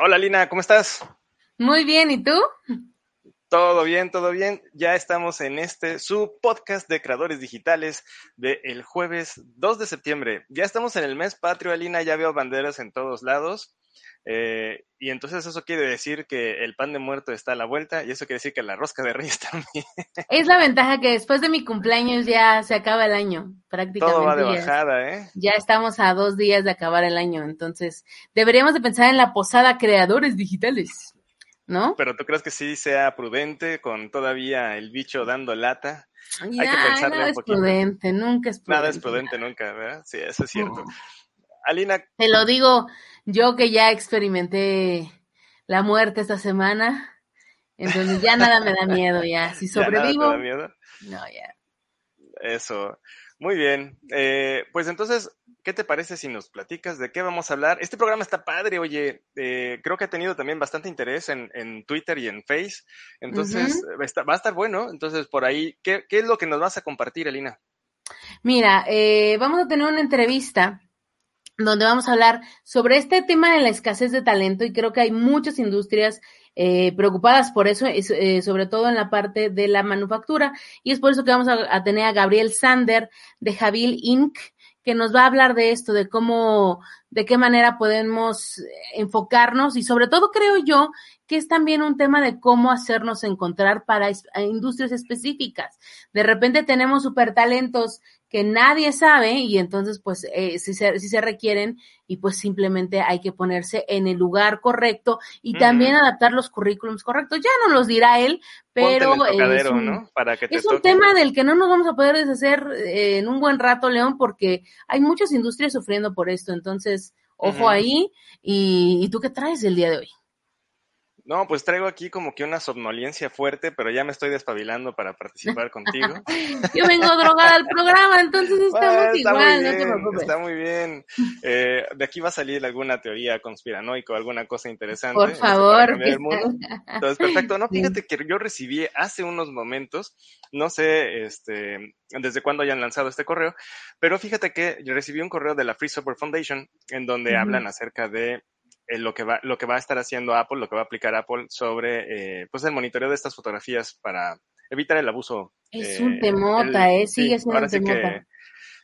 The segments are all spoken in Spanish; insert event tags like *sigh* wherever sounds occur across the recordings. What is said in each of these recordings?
Hola Lina, ¿cómo estás? Muy bien, ¿y tú? Todo bien, todo bien. Ya estamos en este, su podcast de creadores digitales del jueves 2 de septiembre. Ya estamos en el mes patrio, Alina, ya veo banderas en todos lados. Eh, y entonces eso quiere decir que el pan de muerto está a la vuelta y eso quiere decir que la rosca de reyes *laughs* también. Es la ventaja que después de mi cumpleaños ya se acaba el año, prácticamente. Todo va de bajada, ¿eh? Ya estamos a dos días de acabar el año, entonces deberíamos de pensar en la posada creadores digitales, ¿no? Pero tú crees que sí sea prudente con todavía el bicho dando lata. Hay que pensarle nada es prudente, nunca es prudente. Nada es prudente nunca, ¿verdad? Sí, eso es cierto. Alina. Te lo digo yo que ya experimenté la muerte esta semana, entonces ya nada me da miedo, ya. *laughs* Si sobrevivo. ¿Ya miedo? No, ya. Eso. Muy bien. Eh, pues entonces, ¿qué te parece si nos platicas de qué vamos a hablar? Este programa está padre, oye, eh, creo que ha tenido también bastante interés en, en Twitter y en Face, entonces va a estar bueno, entonces por ahí, ¿qué, ¿qué, es lo que nos vas a compartir, Elina? Mira, eh, vamos a tener una entrevista donde vamos a hablar sobre este tema de la escasez de talento y creo que hay muchas industrias eh, preocupadas por eso, eh, sobre todo en la parte de la manufactura. Y es por eso que vamos a, tener a Gabriel Sander de Jabil Inc., que nos va a hablar de esto, de cómo, de qué manera podemos enfocarnos y sobre todo creo yo que es también un tema de cómo hacernos encontrar para industrias específicas. De repente tenemos super talentos que nadie sabe y entonces pues eh, si, se, si se requieren y pues simplemente hay que ponerse en el lugar correcto y también adaptar los currículums correctos. Ya no los dirá él, pero es un, Para que es un tema del que no nos vamos a poder deshacer eh, en un buen rato, León, porque hay muchas industrias sufriendo por esto. Entonces, ojo ahí. Y, ¿Y tú qué traes el día de hoy? No, pues traigo aquí como que una somnolencia fuerte, pero ya me estoy despabilando para participar contigo. *laughs* Yo vengo drogada al programa, entonces estamos igual, no te preocupes. Está muy bien. Eh, de aquí va a salir alguna teoría conspiranoica, alguna cosa interesante. Por favor. Entonces, perfecto. No, fíjate que yo recibí hace unos momentos, no sé este, desde cuándo hayan lanzado este correo, pero fíjate que yo recibí un correo de la Free Software Foundation en donde hablan acerca de eh, lo, que va, lo que va a estar haciendo Apple, lo que va a aplicar Apple sobre eh, pues el monitoreo de estas fotografías para evitar el abuso. Es un eh, temota, ¿eh? Sigue siendo un temota.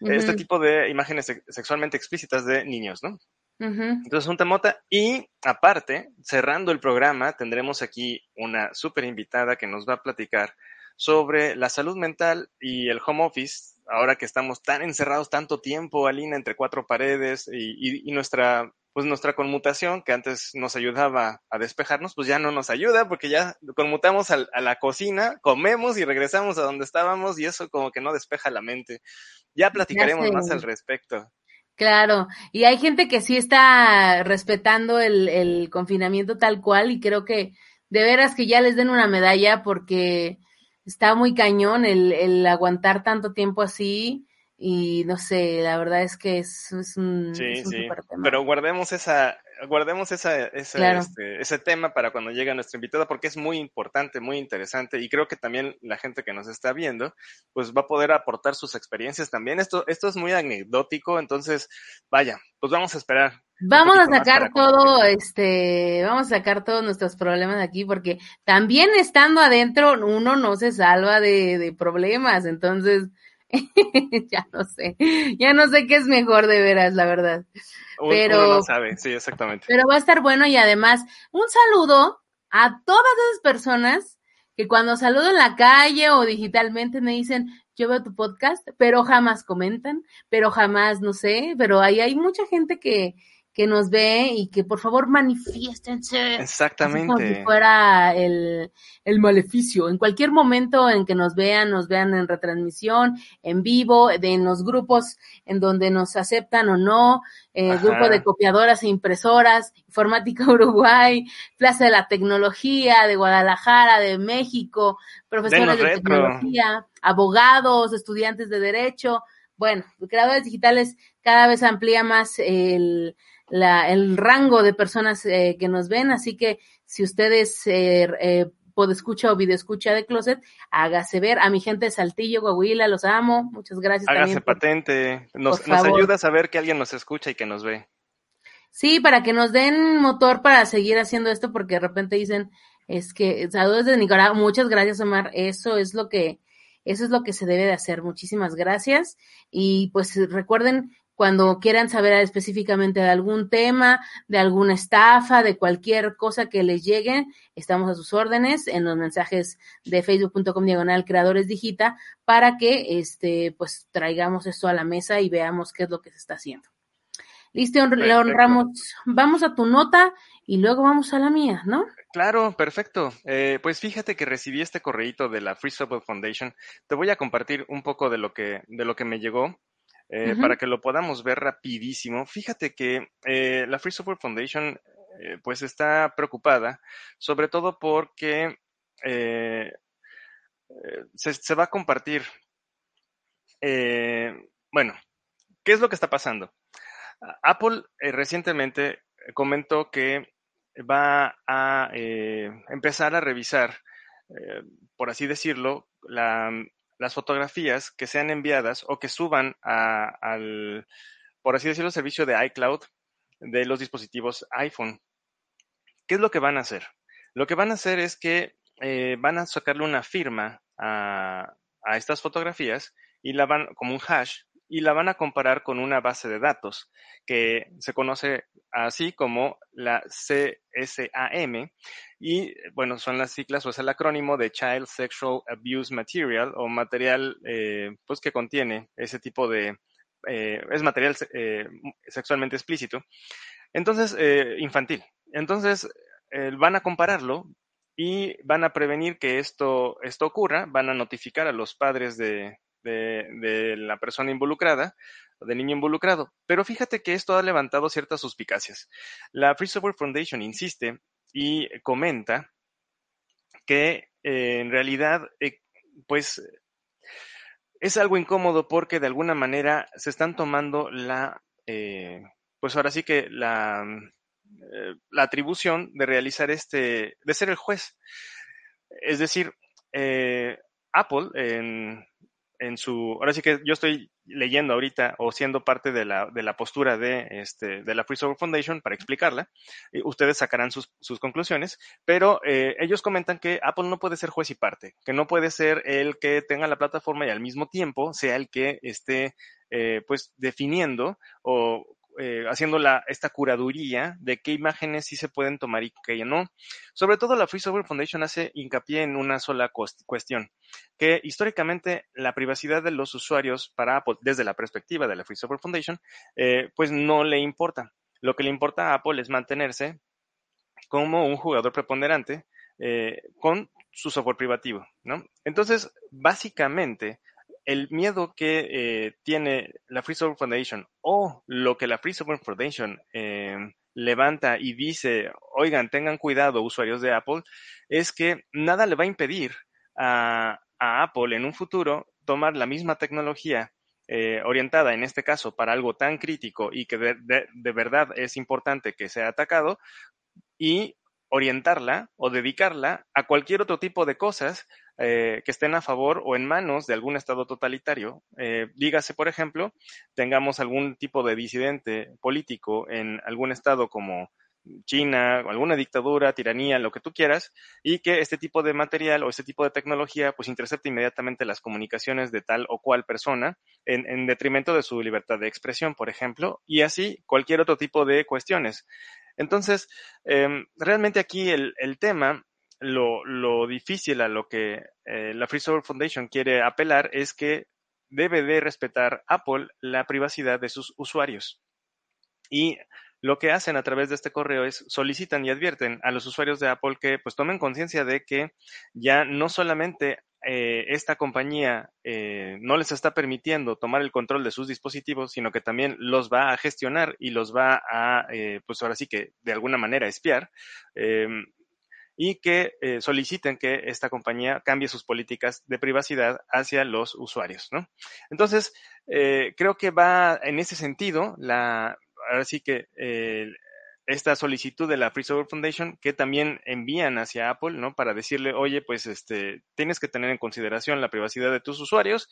Este tipo de imágenes sexualmente explícitas de niños, ¿no? Entonces, un temota. Y aparte, cerrando el programa, tendremos aquí una súper invitada que nos va a platicar sobre la salud mental y el home office, ahora que estamos tan encerrados tanto tiempo, Alina, entre cuatro paredes y, y nuestra pues nuestra conmutación, que antes nos ayudaba a despejarnos, pues ya no nos ayuda porque ya conmutamos a, la cocina, comemos y regresamos a donde estábamos y eso como que no despeja la mente. Ya platicaremos más al respecto. Claro, y hay gente que sí está respetando el, el confinamiento tal cual y creo que de veras que ya les den una medalla porque está muy cañón el, el aguantar tanto tiempo así y no sé, la verdad es que es, es un, sí, sí. Pero guardemos esa, guardemos esa, esa este, ese tema para cuando llegue nuestra invitada, porque es muy importante, muy interesante, y creo que también la gente que nos está viendo, pues va a poder aportar sus experiencias también. Esto, esto es muy anecdótico, entonces, vaya, pues vamos a esperar. Vamos a sacar todo, este, vamos a sacar todos nuestros problemas aquí, porque también estando adentro, uno no se salva de, de problemas, entonces, *laughs* ya no sé, ya no sé qué es mejor de veras, la verdad. pero no sabe, sí, exactamente. Pero va a estar bueno y además un saludo a todas esas personas que cuando saludo en la calle o digitalmente me dicen, yo veo tu podcast, pero jamás comentan, pero jamás, no sé, pero ahí hay mucha gente que, que nos ve y que por favor manifiéstense. Exactamente. como si fuera el, el, maleficio. En cualquier momento en que nos vean, nos vean en retransmisión, en vivo, de, en los grupos en donde nos aceptan o no, eh, grupo de copiadoras e impresoras, Informática Uruguay, Plaza de la Tecnología de Guadalajara, de México, profesores de tecnología, abogados, estudiantes de derecho. Bueno, creadores digitales cada vez amplía más el, la, el rango de personas eh, que nos ven, así que si ustedes eh, eh, escucha o escucha de Closet, hágase ver. A mi gente de Saltillo, Coahuila, los amo, muchas gracias. Hágase patente, nos, nos ayuda a saber que alguien nos escucha y que nos ve. Sí, para que nos den motor para seguir haciendo esto, porque de repente dicen, es que, saludos de Nicaragua, muchas gracias Omar, eso es lo que, eso es lo que se debe de hacer, muchísimas gracias. Y pues recuerden, cuando quieran saber específicamente de algún tema, de alguna estafa, de cualquier cosa que les llegue, estamos a sus órdenes en los mensajes de facebook.com diagonal creadores digita para que este pues traigamos esto a la mesa y veamos qué es lo que se está haciendo. Listo, León Ramos, vamos a tu nota y luego vamos a la mía, ¿no? Claro, perfecto. Eh, pues fíjate que recibí este correíto de la Free Software Foundation. Te voy a compartir un poco de lo que, de lo que me llegó. Eh, para que lo podamos ver rapidísimo. Fíjate que eh, la Free Software Foundation eh, pues está preocupada, sobre todo porque se, va a compartir. bueno, ¿qué es lo que está pasando? Apple recientemente comentó que va a empezar a revisar, por así decirlo, la, las fotografías que sean enviadas o que suban al, por así decirlo, servicio de iCloud de los dispositivos iPhone. ¿Qué es lo que van a hacer? Lo que van a hacer es que eh, van a sacarle una firma a, a estas fotografías y la van como un hash y la van a comparar con una base de datos que se conoce así como la CSAM y bueno, son las siglas o es el acrónimo de Child Sexual Abuse Material o material eh, pues que contiene ese tipo de, eh, es material eh, sexualmente explícito. Entonces, infantil. Entonces, van a compararlo y van a prevenir que esto, esto ocurra, van a notificar a los padres de, de, la persona involucrada, del niño involucrado. Pero fíjate que esto ha levantado ciertas suspicacias. La Free Software Foundation insiste y comenta que eh, en realidad, eh, pues, es algo incómodo porque de alguna manera se están tomando la, eh, pues ahora sí que la, la atribución de realizar este, de ser el juez. Es decir, Apple en, en su, ahora sí que yo estoy leyendo ahorita o siendo parte de la, de la postura de, este, de la Free Software Foundation para explicarla, ustedes sacarán sus, sus conclusiones, pero eh, ellos comentan que Apple no puede ser juez y parte, que no puede ser el que tenga la plataforma y al mismo tiempo sea el que esté eh, pues definiendo o eh, haciendo esta curaduría de qué imágenes sí se pueden tomar y qué no. Sobre todo la Free Software Foundation hace hincapié en una sola cuestión, que históricamente la privacidad de los usuarios para Apple, desde la perspectiva de la Free Software Foundation, eh, pues no le importa. Lo que le importa a Apple es mantenerse como un jugador preponderante eh, con su software privativo. Entonces, básicamente, el miedo que eh, tiene la Free Software Foundation o lo que la Free Software Foundation eh, levanta y dice, oigan, tengan cuidado usuarios de Apple, es que nada le va a impedir a, Apple en un futuro tomar la misma tecnología eh, orientada en este caso para algo tan crítico y que de, verdad es importante que sea atacado y orientarla o dedicarla a cualquier otro tipo de cosas eh, que estén a favor o en manos de algún Estado totalitario. Eh, dígase, por ejemplo, tengamos algún tipo de disidente político en algún Estado como China, alguna dictadura, tiranía, lo que tú quieras, y que este tipo de material o este tipo de tecnología pues intercepte inmediatamente las comunicaciones de tal o cual persona en, detrimento de su libertad de expresión, por ejemplo, y así cualquier otro tipo de cuestiones. Entonces, em, realmente aquí el, tema, lo, lo, difícil a lo que eh, la Free Software Foundation quiere apelar es que debe de respetar Apple la privacidad de sus usuarios. Y lo que hacen a través de este correo es solicitan y advierten a los usuarios de Apple que pues tomen conciencia de que ya no solamente eh, esta compañía eh, no les está permitiendo tomar el control de sus dispositivos, sino que también los va a gestionar y los va a, eh, pues ahora sí que de alguna manera espiar, em, y que soliciten que esta compañía cambie sus políticas de privacidad hacia los usuarios, ¿no? Entonces, creo que va en ese sentido la, ahora sí que esta solicitud de la Free Software Foundation que también envían hacia Apple, ¿no? Para decirle, oye, pues este, tienes que tener en consideración la privacidad de tus usuarios.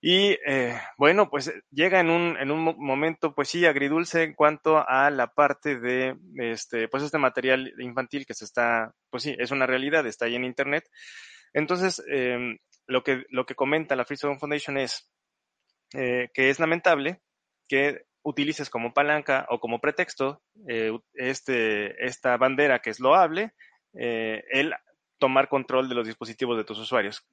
Y eh, bueno, pues llega en un, en un momento, pues sí, agridulce en cuanto a la parte de este, pues este material infantil que se está, pues sí, es una realidad, está ahí en internet. Entonces, em, lo que, lo que comenta la Free Foundation es eh, que es lamentable que utilices como palanca o como pretexto eh, este, esta bandera que es loable, el tomar control de los dispositivos de tus usuarios.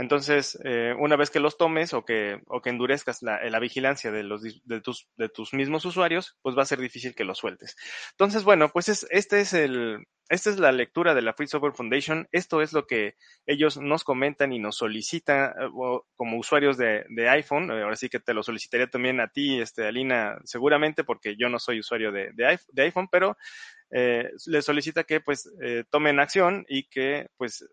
Entonces, eh, una vez que los tomes o que, o que endurezcas la, la vigilancia de, los, de, tus, de tus mismos usuarios, pues va a ser difícil que los sueltes. Entonces, bueno, pues es, este es el, esta es la lectura de la Free Software Foundation. Esto es lo que ellos nos comentan y nos solicitan eh, como usuarios de, de, iPhone. Ahora sí que te lo solicitaría también a ti, este, Alina, seguramente, porque yo no soy usuario de, de iPhone, pero eh, les solicita que pues eh, tomen acción y que pues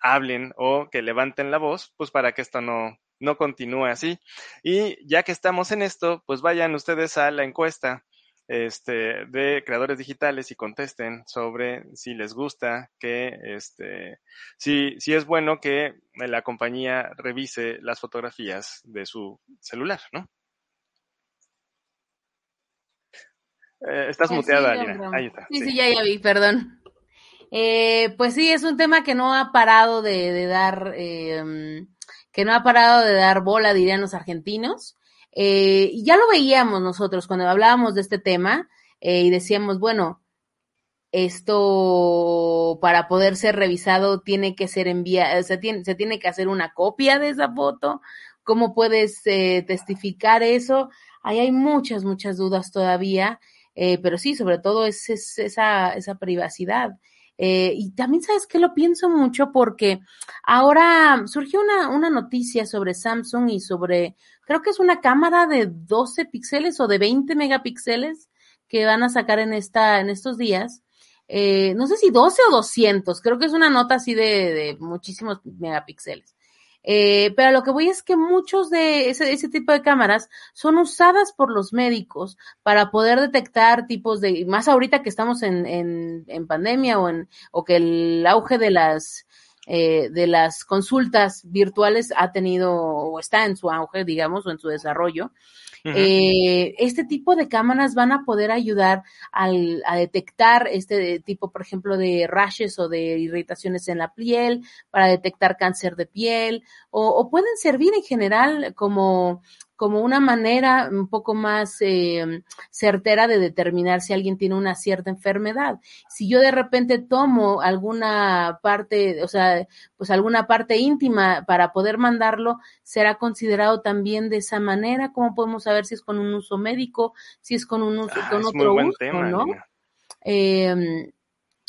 hablen o que levanten la voz, pues para que esto no, no continúe así. Y ya que estamos en esto, pues vayan ustedes a la encuesta este, de creadores digitales y contesten sobre si les gusta que, este, si, si es bueno que la compañía revise las fotografías de su celular, ¿no? Eh, estás muteada, Ahí está. Sí, sí, ya, ya vi, perdón. Eh, pues sí, es un tema que no ha parado de, dar, eh, que no ha parado de dar bola, dirían los argentinos. Eh, ya lo veíamos nosotros cuando hablábamos de este tema y decíamos, bueno, esto para poder ser revisado tiene que ser enviado, se tiene, se tiene que hacer una copia de esa foto. ¿Cómo puedes testificar eso? Ahí hay muchas, muchas dudas todavía, pero sí, sobre todo es, es esa, esa privacidad. Eh, y también sabes que lo pienso mucho porque ahora surgió una, una noticia sobre Samsung y sobre, creo que es una cámara de 12 píxeles o de 20 megapíxeles que van a sacar en esta, en estos días. Eh, no sé si 12 o 200, creo que es una nota así de, de muchísimos megapíxeles. Eh, pero lo que voy es que muchos de ese, ese, tipo de cámaras son usadas por los médicos para poder detectar tipos de, más ahorita que estamos en, en, en pandemia o, en, o que el auge de las, eh, de las consultas virtuales ha tenido o está en su auge, digamos, o en su desarrollo. Eh, este tipo de cámaras van a poder ayudar al, a detectar este tipo, por ejemplo, de rashes o de irritaciones en la piel, para detectar cáncer de piel, o, o pueden servir en general como como una manera un poco más eh, certera de determinar si alguien tiene una cierta enfermedad. Si yo de repente tomo alguna parte, o sea, pues alguna parte íntima para poder mandarlo, será considerado también de esa manera. ¿Cómo podemos saber si es con un uso médico, si es con un uso, ah, con otro uso, ¿no? Eh,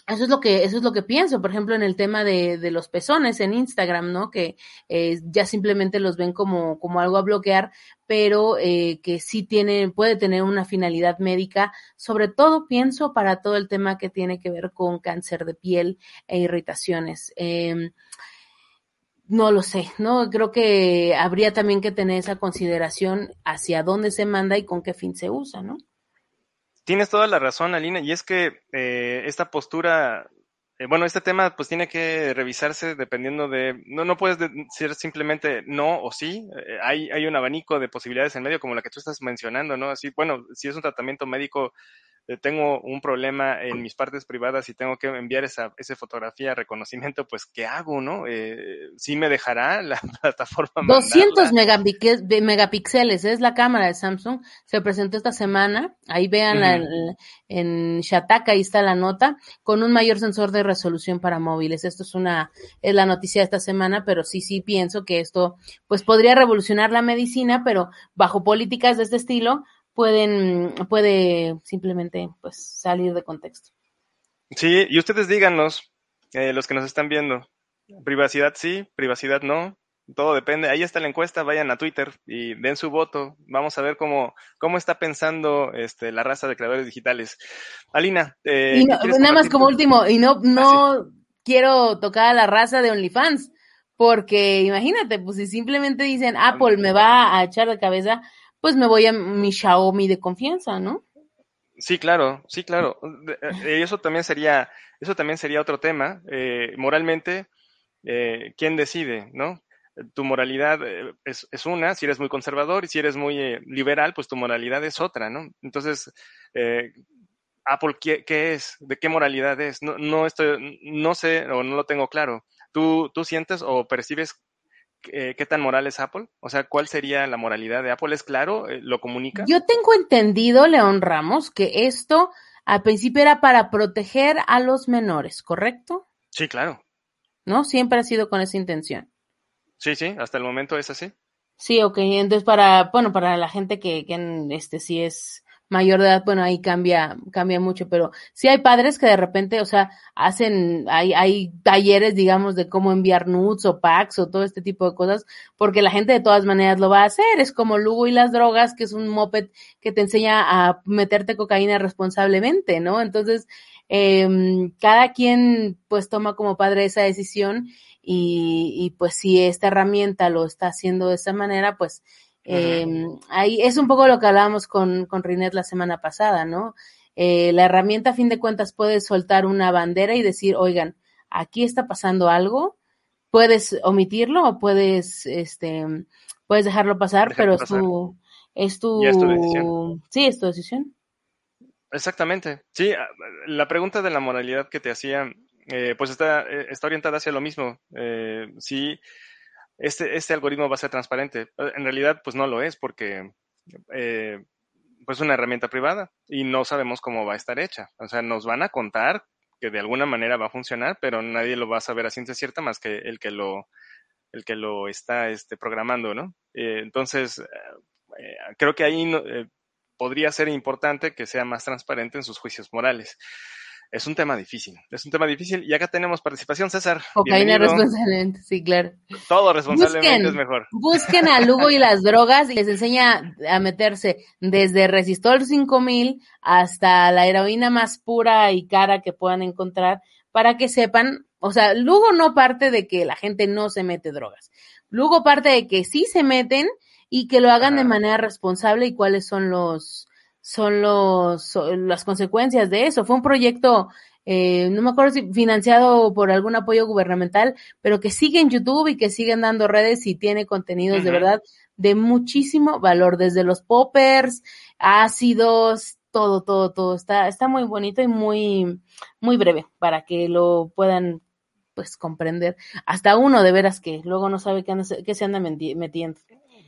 eso es lo que, eso es lo que pienso, por ejemplo, en el tema de, de los pezones en Instagram, ¿no? Que eh, ya simplemente los ven como, como algo a bloquear, pero eh, que sí tiene, puede tener una finalidad médica, sobre todo pienso para todo el tema que tiene que ver con cáncer de piel e irritaciones. Eh, no lo sé, ¿no? Creo que habría también que tener esa consideración hacia dónde se manda y con qué fin se usa, ¿no? Tienes toda la razón, Alina, y es que eh, esta postura, eh, bueno, este tema pues tiene que revisarse dependiendo de, no, no puedes decir simplemente no o sí, eh, hay, hay un abanico de posibilidades en medio como la que tú estás mencionando, ¿no? Así, bueno, si es un tratamiento médico eh, tengo un problema en mis partes privadas y tengo que enviar esa, esa fotografía reconocimiento, pues ¿qué hago, no? Eh, ¿Sí me dejará la *laughs* plataforma? 200 megapíxeles es la cámara de Samsung, se presentó esta semana, ahí vean en Shataka, ahí está la nota, con un mayor sensor de resolución para móviles. Esto es una, es la noticia de esta semana, pero sí, sí pienso que esto, pues podría revolucionar la medicina, pero bajo políticas de este estilo, pueden, puede simplemente pues salir de contexto. Sí, y ustedes díganos, eh, los que nos están viendo, privacidad sí, privacidad no, todo depende. Ahí está la encuesta, vayan a Twitter y den su voto. Vamos a ver cómo, cómo está pensando este, la raza de creadores digitales. Alina, eh, nada más como último, y no, no ah, quiero tocar a la raza de OnlyFans, porque imagínate, pues si simplemente dicen Apple me va a echar de cabeza, pues me voy a mi Xiaomi de confianza, ¿no? Sí, claro, sí, claro. Eh, eso también sería, eso también sería otro tema. Eh, moralmente, eh, ¿quién decide, no? Tu moralidad eh, es, es, una, si eres muy conservador y si eres muy eh, liberal, pues tu moralidad es otra, ¿no? Entonces, eh, Apple, ¿qué, ¿qué, es? ¿De qué moralidad es? No, no, estoy, no sé o no lo tengo claro. ¿Tú, tú sientes o percibes eh, qué tan moral es Apple? O sea, ¿cuál sería la moralidad de Apple? ¿Es claro? ¿Lo comunica? Yo tengo entendido, León Ramos, que esto al principio era para proteger a los menores, ¿correcto? Sí, claro. ¿No? Siempre ha sido con esa intención. Sí, sí, hasta el momento es así. Sí, ok, entonces para, bueno, para la gente que, que este sí es mayor de edad, bueno, ahí cambia, cambia mucho, pero sí hay padres que de repente, o sea, hacen, hay, hay talleres, digamos, de cómo enviar nudes o packs o todo este tipo de cosas, porque la gente de todas maneras lo va a hacer. Es como Lugo y las drogas, que es un moped que te enseña a meterte cocaína responsablemente, ¿no? Entonces, eh, cada quien pues toma como padre esa decisión y, y pues si esta herramienta lo está haciendo de esa manera, pues eh, ahí es un poco lo que hablábamos con, con Rinet la semana pasada, ¿no? Eh, la herramienta, a fin de cuentas, puede soltar una bandera y decir, oigan, aquí está pasando algo, puedes omitirlo o puedes, este, puedes dejarlo pasar, pero es tu, es tu, decisión. sí, es tu decisión. Exactamente. Sí, la pregunta de la moralidad que te hacía, eh, pues está, eh, está orientada hacia lo mismo. Eh, sí, este, este algoritmo va a ser transparente. En realidad, pues no lo es porque eh, pues una herramienta privada y no sabemos cómo va a estar hecha. O sea, nos van a contar que de alguna manera va a funcionar, pero nadie lo va a saber a ciencia cierta más que el que lo, el que lo está este, programando, ¿no? Eh, entonces, eh, creo que ahí eh, podría ser importante que sea más transparente en sus juicios morales es un tema difícil, es un tema difícil y acá tenemos participación, César. Cocaína responsablemente, sí, claro. Todo responsablemente es mejor. Busquen a Lugo y las drogas y les enseña a meterse desde Resistol 5000 hasta la heroína más pura y cara que puedan encontrar para que sepan, o sea, Lugo no parte de que la gente no se mete drogas. Lugo parte de que sí se meten y que lo hagan de manera responsable y cuáles son los son los, las consecuencias de eso. Fue un proyecto, eh, no me acuerdo si financiado por algún apoyo gubernamental, pero que sigue en YouTube y que siguen dando redes y tiene contenidos de verdad de muchísimo valor, desde los poppers, ácidos, todo, todo, todo. Está, está muy bonito y muy, muy breve para que lo puedan pues comprender. Hasta uno de veras que luego no sabe qué, se anda metiendo.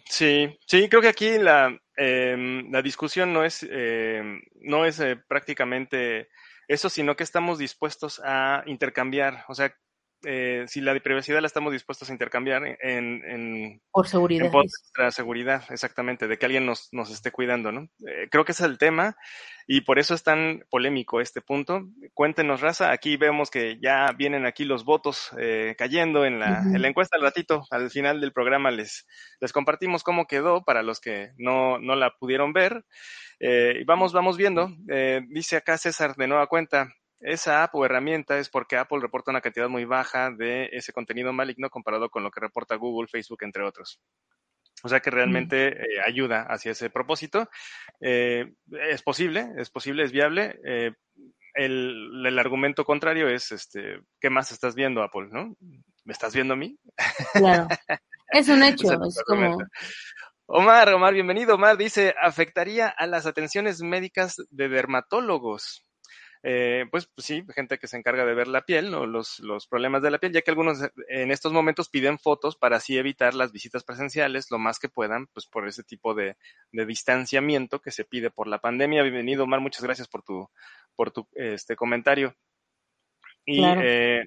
Sí, sí, creo que aquí la, eh, la discusión no es, eh, no es eh, prácticamente eso, sino que estamos dispuestos a intercambiar. O sea, eh, si la privacidad la estamos dispuestos a intercambiar en, en por seguridad. En nuestra seguridad, exactamente, de que alguien nos, nos esté cuidando, ¿no? Eh, creo que ese es el tema y por eso es tan polémico este punto. Cuéntenos, raza, aquí vemos que ya vienen aquí los votos eh, cayendo en la, en la encuesta al ratito, al final del programa les, les compartimos cómo quedó para los que no, no la pudieron ver. Eh, vamos, vamos viendo. Dice acá César de nueva cuenta, esa app o herramienta es porque Apple reporta una cantidad muy baja de ese contenido maligno comparado con lo que reporta Google, Facebook, entre otros. O sea que realmente eh, ayuda hacia ese propósito. Eh, es posible, es posible, es viable. Eh, el, el, argumento contrario es, este, ¿qué más estás viendo, Apple? ¿No? ¿Me estás viendo a mí? Claro. Es un *laughs* hecho, es como... Omar, Omar, bienvenido. Omar dice, afectaría a las atenciones médicas de dermatólogos. Eh, pues, pues, sí, gente que se encarga de ver la piel, ¿no? los, los problemas de la piel, ya que algunos eh, en estos momentos piden fotos para así evitar las visitas presenciales lo más que puedan, pues por ese tipo de, de distanciamiento que se pide por la pandemia. Bienvenido, Omar, muchas gracias por tu, por tu este comentario. Y eh,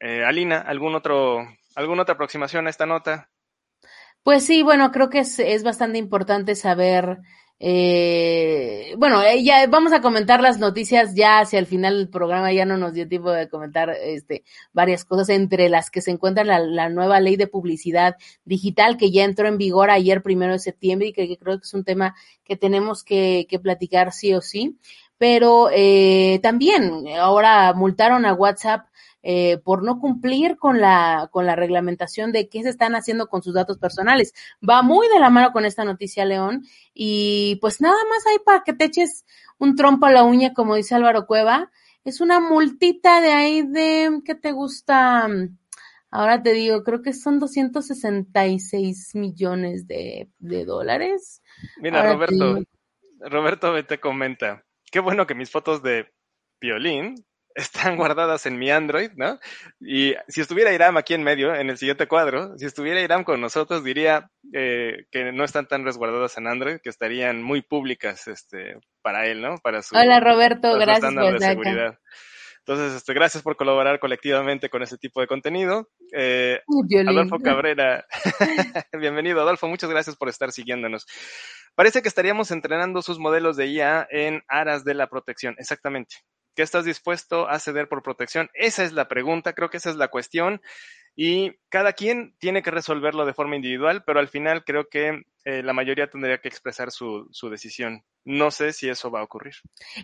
eh, Alina, ¿algún otro, ¿alguna otra aproximación a esta nota? Pues sí, bueno, creo que es, es bastante importante saber eh, bueno, eh, ya vamos a comentar las noticias ya hacia el final del programa, ya no nos dio tiempo de comentar este, varias cosas, entre las que se encuentra la, nueva ley de publicidad digital que ya entró en vigor ayer primero de septiembre y que, creo que es un tema que tenemos que, que platicar sí o sí. Pero eh, también ahora multaron a WhatsApp eh, por no cumplir con la, con la reglamentación de qué se están haciendo con sus datos personales. Va muy de la mano con esta noticia, León, y pues nada más hay para que te eches un trompo a la uña, como dice Álvaro Cueva. Es una multita de ahí de, ¿qué te gusta? Ahora te digo, creo que son 266 millones de, de dólares. Mira, Roberto, Roberto te comenta, qué bueno que mis fotos de violín están guardadas en mi Android, ¿no? Y si estuviera Iram aquí en medio, en el siguiente cuadro, si estuviera Iram con nosotros, diría eh, que no están tan resguardadas en Android, que estarían muy públicas este, para él, ¿no? Para su, Hola Roberto, gracias por de seguridad. Entonces, este, gracias por colaborar colectivamente con ese tipo de contenido. Eh, Adolfo Cabrera, *laughs* bienvenido Adolfo, muchas gracias por estar siguiéndonos. Parece que estaríamos entrenando sus modelos de IA en aras de la protección, exactamente. ¿Qué estás dispuesto a ceder por protección? Esa es la pregunta, creo que esa es la cuestión y cada quien tiene que resolverlo de forma individual, pero al final creo que eh, la mayoría tendría que expresar su, su, decisión. No sé si eso va a ocurrir.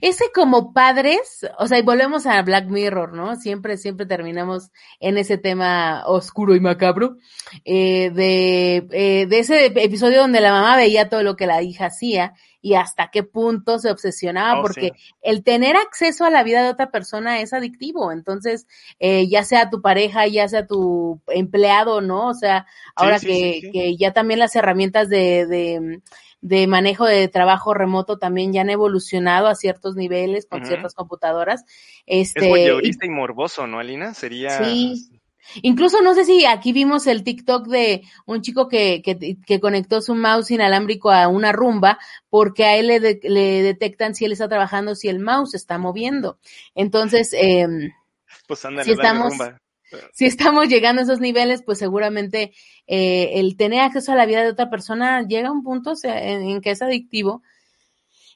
Ese como padres, o sea, y volvemos a Black Mirror, ¿no? Siempre, siempre terminamos en ese tema oscuro y macabro, eh, de, eh, de ese episodio donde la mamá veía todo lo que la hija hacía y hasta qué punto se obsesionaba, oh, porque el tener acceso a la vida de otra persona es adictivo. Entonces, eh, ya sea tu pareja, ya sea tu empleado, ¿no? O sea, ahora que, que, ya también las herramientas de, de, de, manejo de trabajo remoto también ya han evolucionado a ciertos niveles con ciertas computadoras. Este, es y morboso, ¿no, Alina? Sería... Sí. Incluso no sé si aquí vimos el TikTok de un chico que, que, que conectó su mouse inalámbrico a una rumba porque a él le, le, detectan si él está trabajando, si el mouse está moviendo. Entonces, eh, pues si estamos, si estamos llegando a esos niveles, pues seguramente eh, el tener acceso a la vida de otra persona llega a un punto en, que es adictivo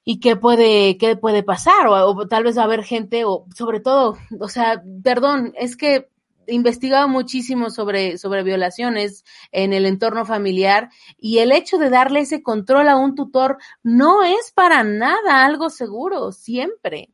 y qué puede, qué puede pasar, o, o, tal vez va a haber gente, o sobre todo, o sea, perdón, es que investigado muchísimo sobre, sobre violaciones en el entorno familiar y el hecho de darle ese control a un tutor no es para nada algo seguro, siempre.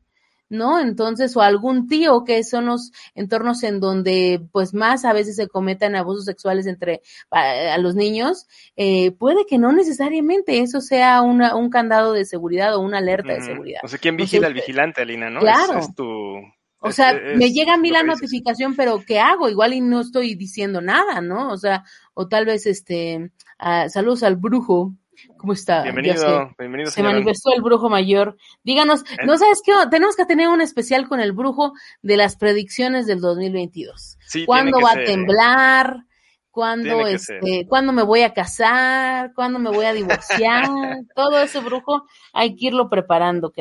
¿no? Entonces, o algún tío, que son los entornos en donde, pues, más a veces se cometan abusos sexuales entre a, los niños, eh, puede que no necesariamente eso sea una, un candado de seguridad o una alerta de seguridad. O sea, ¿quién vigila al vigilante, Alina, no? Claro. es tu, o sea, me llega a mí la notificación, pero ¿qué hago? Igual y no estoy diciendo nada, ¿no? O sea, o tal vez este, uh, saludos al brujo. ¿Cómo está? Bienvenido, bienvenido. Se manifestó el brujo mayor. Díganos, ¿Eh? ¿no sabes qué? Tenemos que tener un especial con el brujo de las predicciones del 2022. Sí, ¿Cuándo va a temblar? ¿Cuándo, este, ¿Cuándo me voy a casar? ¿Cuándo me voy a divorciar? *laughs* Todo ese brujo hay que irlo preparando, querido.